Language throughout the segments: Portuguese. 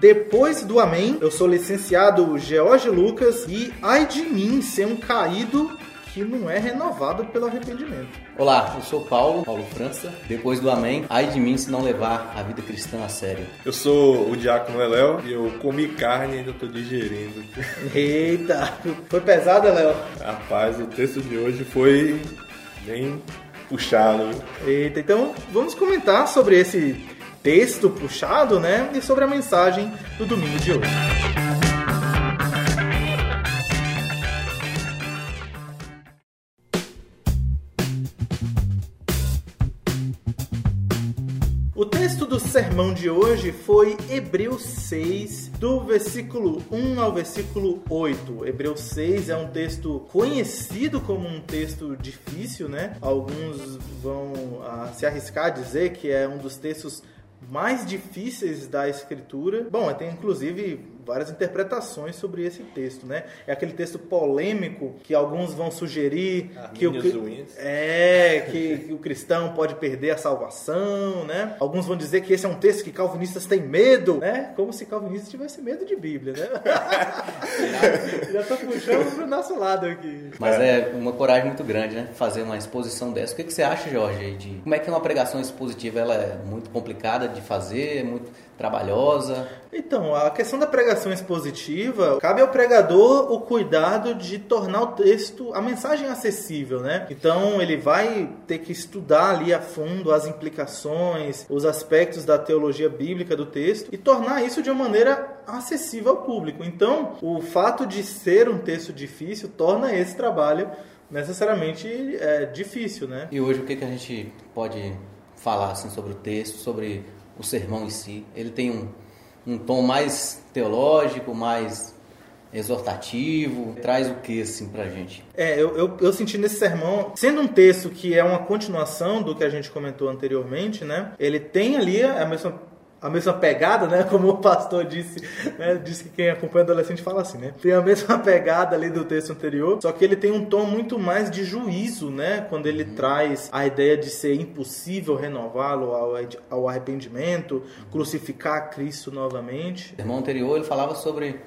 Depois do Amém, eu sou licenciado George Lucas e ai de mim ser um caído que não é renovado pelo arrependimento. Olá, eu sou Paulo, Paulo França. Depois do Amém, ai de mim se não levar a vida cristã a sério. Eu sou o Diácono Eléo e eu comi carne e ainda tô digerindo. Eita, foi pesado, Léo? Rapaz, o texto de hoje foi bem puxado. Eita, então vamos comentar sobre esse texto puxado, né? E sobre a mensagem do domingo de hoje. O texto do sermão de hoje foi Hebreus 6, do versículo 1 ao versículo 8. Hebreus 6 é um texto conhecido como um texto difícil, né? Alguns vão ah, se arriscar a dizer que é um dos textos mais difíceis da escritura. Bom, tem inclusive várias interpretações sobre esse texto, né? É aquele texto polêmico que alguns vão sugerir que o é que, que, o cristão pode perder a salvação, né? Alguns vão dizer que esse é um texto que calvinistas têm medo, né? Como se calvinistas tivessem medo de Bíblia, né? Já tô puxando pro nosso lado aqui. Mas é uma coragem muito grande, né? Fazer uma exposição dessa. O que, que você acha, Jorge, de como é que uma pregação expositiva ela é muito complicada de fazer, é muito trabalhosa? Então, a questão da pregação expositiva, cabe ao pregador o cuidado de tornar o texto, a mensagem acessível, né? Então, ele vai ter que estudar ali a fundo as implicações, os aspectos da teologia bíblica do texto e tornar isso de uma maneira acessível ao público. Então, o fato de ser um texto difícil torna esse trabalho necessariamente é, difícil, né? E hoje o que, que a gente pode falar assim, sobre o texto, sobre o sermão em si. Ele tem um, um tom mais teológico, mais exortativo, traz o que assim pra gente? É, eu, eu, eu, senti nesse sermão, sendo um texto que é uma continuação do que a gente comentou anteriormente, né? Ele tem ali a mesma a mesma pegada, né? Como o pastor disse, né? Disse que quem acompanha adolescente fala assim, né? Tem a mesma pegada ali do texto anterior, só que ele tem um tom muito mais de juízo, né? Quando ele uhum. traz a ideia de ser impossível renová-lo ao, ao arrependimento, crucificar Cristo novamente. O irmão anterior ele falava sobre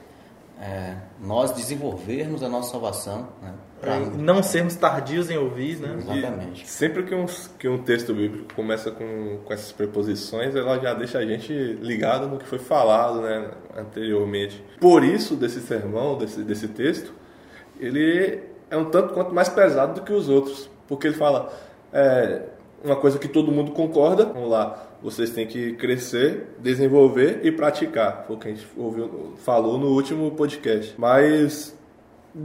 é, nós desenvolvermos a nossa salvação, né? Pra... não sermos tardios em ouvir, né? Exatamente. E sempre que um, que um texto bíblico começa com, com essas preposições, ela já deixa a gente ligado no que foi falado né, anteriormente. Por isso, desse sermão, desse, desse texto, ele é um tanto quanto mais pesado do que os outros. Porque ele fala é, uma coisa que todo mundo concorda, vamos lá, vocês têm que crescer, desenvolver e praticar. Foi o que a gente ouviu, falou no último podcast. Mas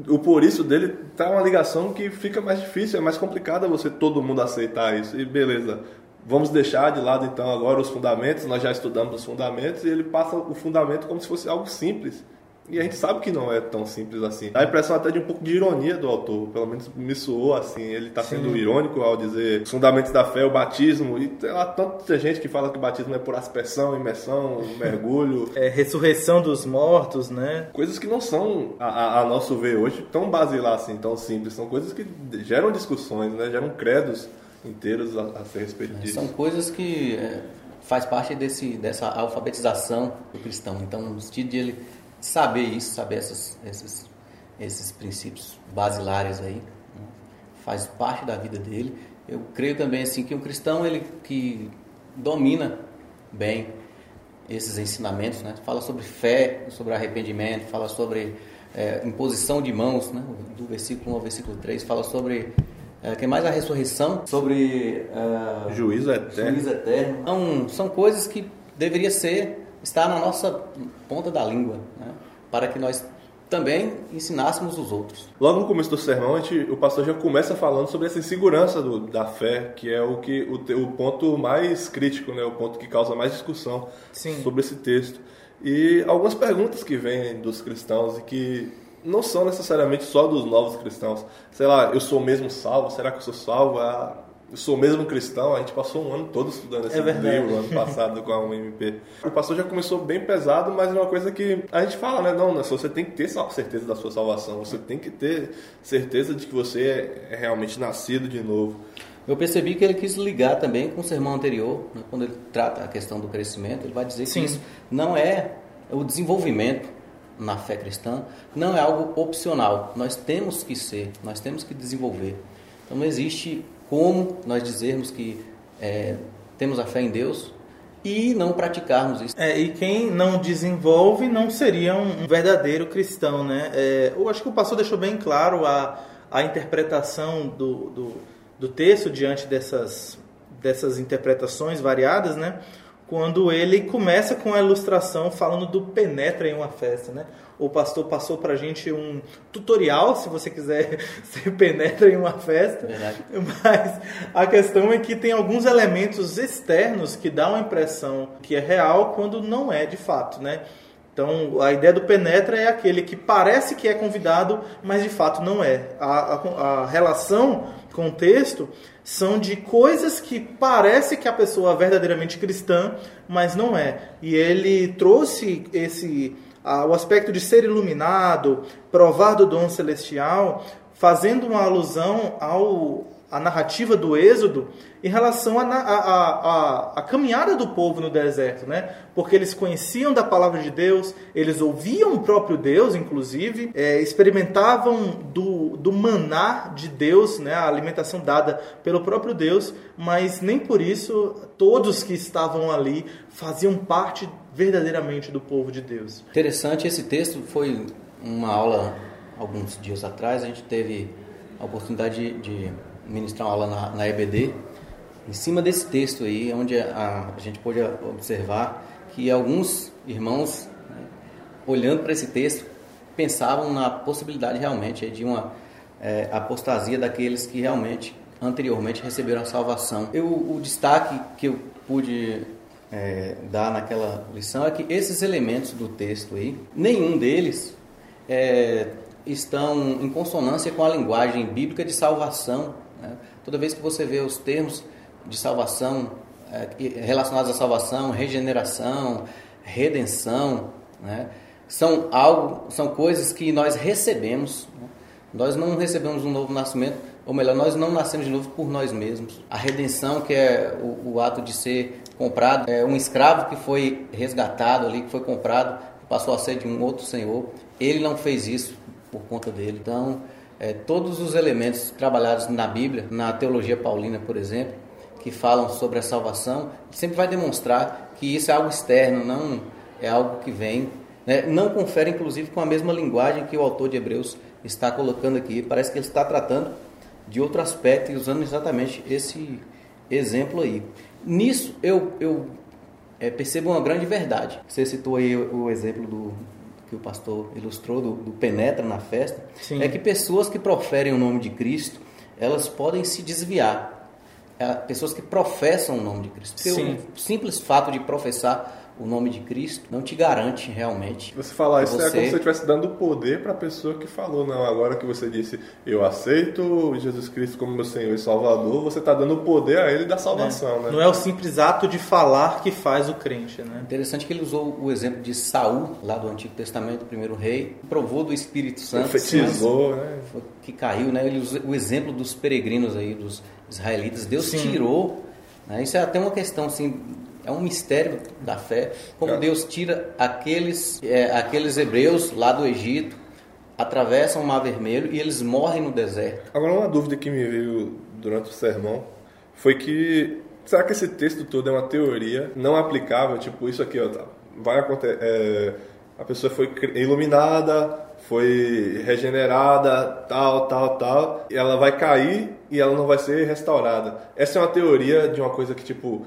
o por isso dele tá uma ligação que fica mais difícil, é mais complicado você todo mundo aceitar isso. E beleza, vamos deixar de lado então agora os fundamentos, nós já estudamos os fundamentos e ele passa o fundamento como se fosse algo simples. E a gente sabe que não é tão simples assim. Dá a impressão até de um pouco de ironia do autor, pelo menos me soou assim. Ele está sendo irônico ao dizer os fundamentos da fé, o batismo. E tem lá tanta gente que fala que o batismo é por aspersão, imersão, mergulho. É ressurreição dos mortos, né? Coisas que não são, a, a nosso ver hoje, tão basilar assim, tão simples. São coisas que geram discussões, né? Geram credos inteiros a, a ser respeito disso. São coisas que é, faz parte desse, dessa alfabetização do cristão. Então, no sentido de ele saber isso, saber essas, esses, esses princípios basilares aí, né? faz parte da vida dele. Eu creio também assim que um cristão ele que domina bem esses ensinamentos, né? Fala sobre fé, sobre arrependimento, fala sobre é, imposição de mãos, né? Do versículo 1 ao versículo 3, fala sobre é, que mais a ressurreição, sobre é, juízo eterno. Juízo eterno. Então, são coisas que deveria ser está na nossa ponta da língua, né? para que nós também ensinássemos os outros. Logo no começo do sermão, gente, o pastor já começa falando sobre essa insegurança do, da fé, que é o que o, o, ponto mais crítico, né, o ponto que causa mais discussão Sim. sobre esse texto. E algumas perguntas que vêm dos cristãos e que não são necessariamente só dos novos cristãos. Sei lá, eu sou mesmo salvo? Será que eu sou salvo? Ah, eu sou mesmo cristão, a gente passou um ano todo estudando esse é livro ano passado com a UMP. O pastor já começou bem pesado, mas é uma coisa que a gente fala, né? Não, né? você tem que ter certeza da sua salvação, você tem que ter certeza de que você é realmente nascido de novo. Eu percebi que ele quis ligar também com o sermão anterior, né? quando ele trata a questão do crescimento, ele vai dizer Sim. que isso não é, o desenvolvimento na fé cristã não é algo opcional. Nós temos que ser, nós temos que desenvolver. Então não existe como nós dizermos que é, temos a fé em Deus e não praticarmos isso. É, e quem não desenvolve não seria um verdadeiro cristão, né? É, eu acho que o pastor deixou bem claro a, a interpretação do, do, do texto diante dessas, dessas interpretações variadas, né? Quando ele começa com a ilustração falando do penetra em uma festa, né? O pastor passou para a gente um tutorial, se você quiser ser penetra em uma festa. Verdade. Mas a questão é que tem alguns elementos externos que dão a impressão que é real quando não é de fato, né? Então, a ideia do penetra é aquele que parece que é convidado, mas de fato não é. A, a, a relação com o texto são de coisas que parece que a pessoa é verdadeiramente cristã, mas não é. E ele trouxe esse ah, o aspecto de ser iluminado, provar do dom celestial, fazendo uma alusão ao a narrativa do Êxodo em relação à a, a, a, a, caminhada do povo no deserto, né? Porque eles conheciam da palavra de Deus, eles ouviam o próprio Deus, inclusive, é, experimentavam do, do maná de Deus, né? A alimentação dada pelo próprio Deus, mas nem por isso todos que estavam ali faziam parte verdadeiramente do povo de Deus. Interessante, esse texto foi uma aula alguns dias atrás, a gente teve a oportunidade de, de ministrar uma aula na, na, EBD, em cima desse texto aí, onde a, a gente pôde observar que alguns irmãos, né, olhando para esse texto, pensavam na possibilidade realmente de uma é, apostasia daqueles que realmente anteriormente receberam a salvação. Eu, o destaque que eu pude é, dar naquela lição é que esses elementos do texto aí, nenhum deles é, estão em consonância com a linguagem bíblica de salvação né? Toda vez que você vê os termos de salvação é, relacionados à salvação, regeneração, redenção, né? são algo, são coisas que nós recebemos. Né? Nós não recebemos um novo nascimento, ou melhor, nós não nascemos de novo por nós mesmos. A redenção, que é o, o ato de ser comprado, é um escravo que foi resgatado ali, que foi comprado, passou a ser de um outro senhor. Ele não fez isso por conta dele. Então, é, todos os elementos trabalhados na Bíblia, na teologia paulina, por exemplo, que falam sobre a salvação, sempre vai demonstrar que isso é algo externo, não é algo que vem. Né? Não confere, inclusive, com a mesma linguagem que o autor de Hebreus está colocando aqui. Parece que ele está tratando de outro aspecto e usando exatamente esse exemplo aí. Nisso, eu, eu é, percebo uma grande verdade. Você citou aí o, o exemplo do, que o pastor ilustrou do, do penetra na festa, Sim. é que pessoas que proferem o nome de Cristo, elas podem se desviar. É, pessoas que professam o nome de Cristo. Porque Sim. o simples fato de professar o nome de Cristo não te garante realmente. Você falar isso você... é como se você estivesse dando poder para a pessoa que falou. Não, agora que você disse, eu aceito Jesus Cristo como meu Senhor e Salvador, você está dando poder a Ele da salvação. É. Né? Não é o simples ato de falar que faz o crente. Né? Interessante que ele usou o exemplo de Saul, lá do Antigo Testamento, o primeiro rei, provou do Espírito Santo. Profetizou, né? Que caiu, né? Ele usou o exemplo dos peregrinos aí, dos israelitas. Deus Sim. tirou. Né? Isso é até uma questão assim é um mistério da fé, como. Deus tira aqueles, é, aqueles hebreus lá do Egito, atravessam o Mar Vermelho e eles morrem no deserto. Agora, uma dúvida que me veio durante o sermão foi que será que esse texto todo é uma teoria não aplicável? Tipo, isso aqui, ó, tá, vai acontecer. É, a pessoa foi iluminada, foi regenerada, tal, tal, tal, e ela vai cair e ela não vai ser restaurada. Essa é uma teoria de uma coisa que, tipo,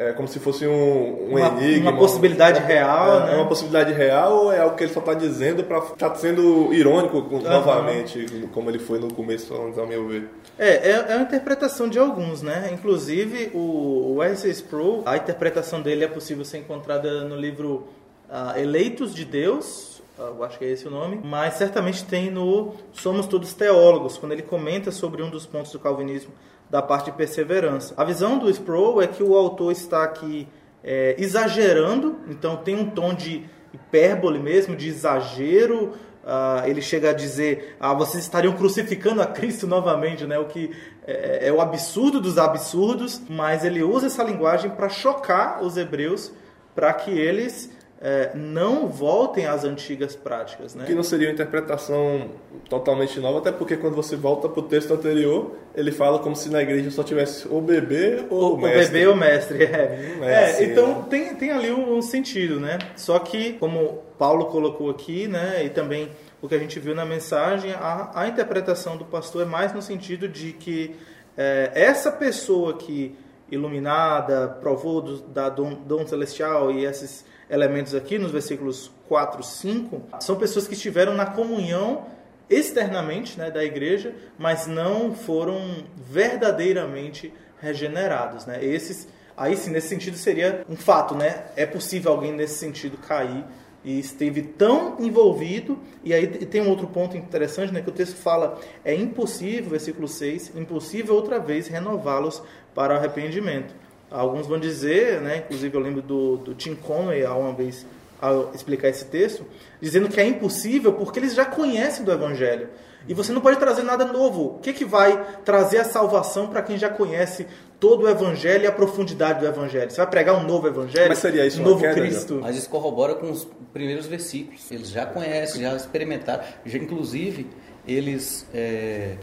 é como se fosse um, um uma, enigma. Uma possibilidade uma, real, é, né? É uma possibilidade real ou é algo que ele só está dizendo para estar tá sendo irônico uhum. novamente, como ele foi no começo, ao meu ver? É, é, é a interpretação de alguns, né? Inclusive, o, o R.C. Sproul, a interpretação dele é possível ser encontrada no livro uh, Eleitos de Deus, uh, eu acho que é esse o nome, mas certamente tem no Somos Todos Teólogos, quando ele comenta sobre um dos pontos do calvinismo da parte de perseverança. A visão do Sproul é que o autor está aqui é, exagerando, então tem um tom de hipérbole mesmo, de exagero. Uh, ele chega a dizer: ah, vocês estariam crucificando a Cristo novamente, né? o que é, é o absurdo dos absurdos, mas ele usa essa linguagem para chocar os hebreus, para que eles é, não voltem às antigas práticas. Né? Que não seria uma interpretação totalmente nova, até porque quando você volta para o texto anterior, ele fala como se na igreja só tivesse o bebê ou o, o mestre. O bebê ou o mestre, é. é, então tem, tem ali um sentido, né? Só que, como Paulo colocou aqui, né, e também o que a gente viu na mensagem, a, a interpretação do pastor é mais no sentido de que é, essa pessoa que iluminada, provou do, da dom, dom celestial e esses elementos aqui nos versículos 4, 5, são pessoas que estiveram na comunhão externamente né, da igreja, mas não foram verdadeiramente regenerados. Né? Esses, aí sim, nesse sentido seria um fato, né? É possível alguém nesse sentido cair e esteve tão envolvido, e aí tem um outro ponto interessante, né, que o texto fala, é impossível, versículo 6, impossível outra vez renová-los para o arrependimento. Alguns vão dizer, né, inclusive eu lembro do, do Tim Conway, uma vez, ao explicar esse texto, dizendo que é impossível porque eles já conhecem do Evangelho. E você não pode trazer nada novo. O que, que vai trazer a salvação para quem já conhece todo o Evangelho e a profundidade do Evangelho? Você vai pregar um novo Evangelho? Mas seria isso um novo queda, Cristo? Mas isso corrobora com os primeiros versículos. Eles já conhecem, já experimentaram. Já, inclusive, eles... É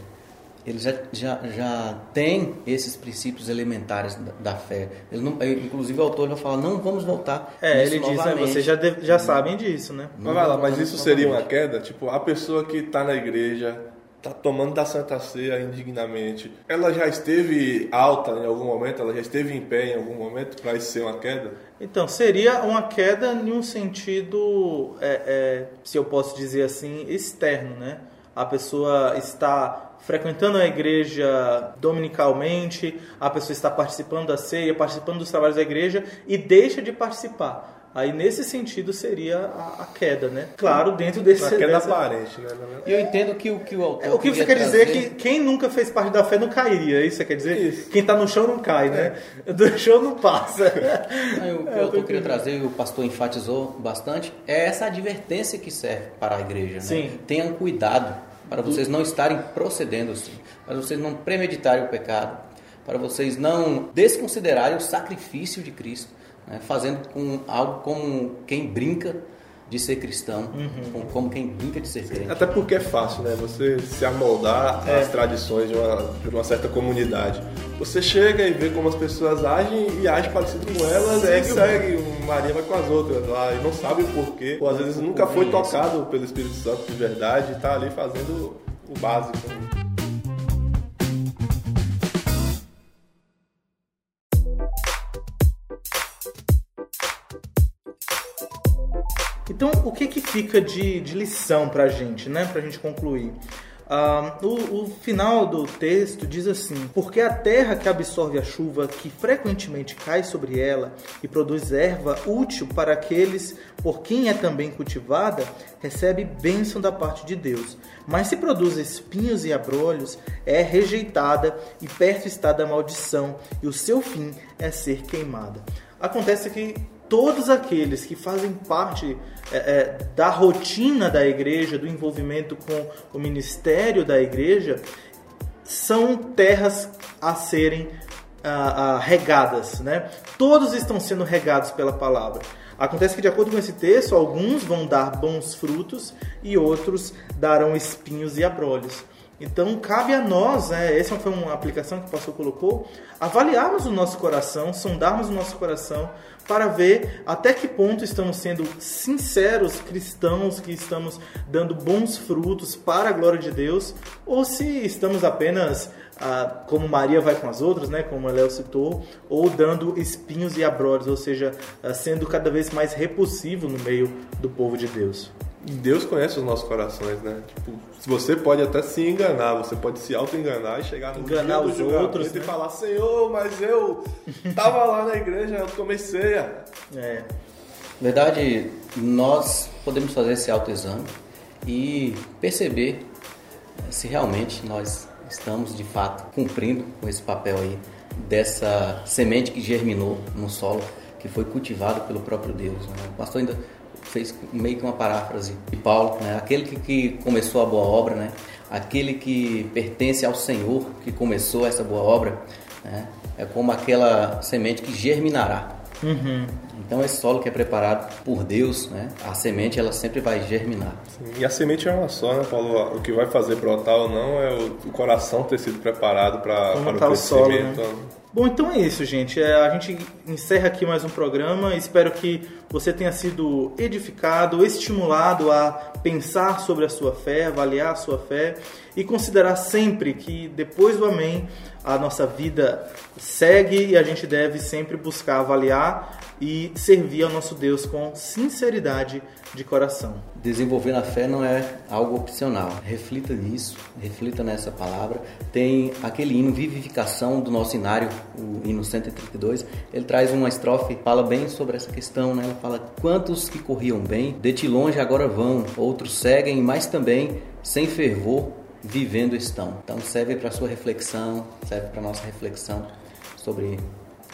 ele já, já, já tem esses princípios elementares da, da fé. Ele não, inclusive o autor vai falar, não vamos voltar. É, ele diz, né, vocês já, deve, já sabem disso, né? Mas vai lá, mas isso seria uma queda? Tipo, a pessoa que está na igreja, está tomando da Santa Ceia indignamente, ela já esteve alta em algum momento, ela já esteve em pé em algum momento para isso ser uma queda? Então, seria uma queda em um sentido, é, é, se eu posso dizer assim, externo, né? A pessoa está frequentando a igreja dominicalmente, a pessoa está participando da ceia, participando dos trabalhos da igreja e deixa de participar. Aí, nesse sentido, seria a, a queda, né? Claro, dentro desse... A queda dessa... aparente, né? E eu entendo que o que o autor é, O que você quer dizer é que quem nunca fez parte da fé não cairia, é isso você quer dizer? Isso. Quem está no chão não cai, né? É. Do chão não passa. o que é, o autor queria trazer, e o pastor enfatizou bastante, é essa advertência que serve para a igreja, né? Sim. Tenham cuidado para vocês não estarem procedendo assim, para vocês não premeditarem o pecado, para vocês não desconsiderarem o sacrifício de Cristo, né, fazendo com algo como quem brinca de ser cristão, uhum. como quem brinca de ser crente. Até porque é fácil, né? Você se amoldar é. às tradições de uma, de uma certa comunidade. Você chega e vê como as pessoas agem e age parecido com elas e segue. Maria vai com as outras lá e não sabe o porquê. Ou às vezes nunca foi tocado pelo Espírito Santo de verdade e está ali fazendo o básico. Então, o que que fica de, de lição para a gente, né? Para a gente concluir. Uh, o, o, final do texto diz assim: Porque a terra que absorve a chuva que frequentemente cai sobre ela e produz erva útil para aqueles por quem é também cultivada, recebe bênção da parte de Deus. Mas se produz espinhos e abrolhos, é rejeitada e perto está da maldição, e o seu fim é ser queimada. Acontece que todos aqueles que fazem parte é, é, da rotina da igreja, do envolvimento com o ministério da igreja, são terras a serem regadas, né? Todos estão sendo regados pela palavra. Acontece que, de acordo com esse texto, alguns vão dar bons frutos e outros darão espinhos e abrolhos. Então, cabe a nós, né, essa foi uma aplicação que o pastor colocou, avaliarmos o nosso coração, sondarmos o nosso coração para ver até que ponto estamos sendo sinceros cristãos, que estamos dando bons frutos para a glória de Deus, ou se estamos apenas, ah, como Maria vai com as outras, né, como Léo citou, ou dando espinhos e abrolhos, ou seja, ah, sendo cada vez mais repulsivo no meio do povo de Deus. Deus conhece os nossos corações, né? Tipo, você pode até se enganar, você pode se auto-enganar e chegar no enganar dia os outros né? e falar, Senhor, mas eu tava lá na igreja, eu tomei ceia. É. Verdade, nós podemos fazer esse autoexame e perceber se realmente nós estamos de fato cumprindo com esse papel aí dessa semente que germinou no solo, que foi cultivado pelo próprio Deus. Né? O pastor ainda fez meio que uma paráfrase de Paulo, né? aquele que, que, começou a boa obra, né? aquele que pertence ao Senhor, que começou essa boa obra, né? é como aquela semente que germinará. Uhum. Então esse solo que é preparado por Deus, né, a semente ela sempre vai germinar. Sim, e a semente é uma só, né, Paulo? O que vai fazer brotar ou não é o, coração ter sido preparado pra, para o crescimento. Solo, né? Bom, então é isso, gente. É, a gente encerra aqui mais um programa. Espero que você tenha sido edificado, estimulado a pensar sobre a sua fé, avaliar a sua fé e considerar sempre que depois do Amém a nossa vida segue e a gente deve sempre buscar avaliar e servir ao nosso Deus com sinceridade de coração. Desenvolver na fé não é algo opcional. Reflita nisso, reflita nessa palavra. Tem aquele hino Vivificação do nosso inário, o hino 132. Ele traz uma estrofe, fala bem sobre essa questão, né? Ele fala: Quantos que corriam bem, de ti longe agora vão, outros seguem, mas também sem fervor vivendo estão. Então serve para sua reflexão, serve para nossa reflexão sobre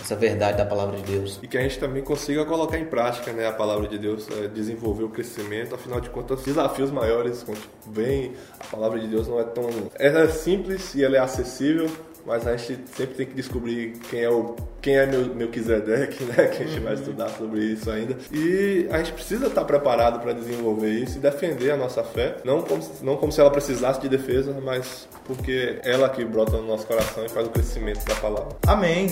essa verdade da palavra de Deus. E que a gente também consiga colocar em prática né, a palavra de Deus, é, desenvolver o crescimento, afinal de contas, desafios maiores vem, a palavra de Deus não é tão. Ela é simples e ela é acessível, mas a gente sempre tem que descobrir quem é o quem é meu, meu Kizedek, né? Que a gente vai estudar sobre isso ainda. E a gente precisa estar preparado para desenvolver isso e defender a nossa fé, não como, não como se ela precisasse de defesa, mas porque ela que brota no nosso coração e faz o crescimento da palavra. Amém.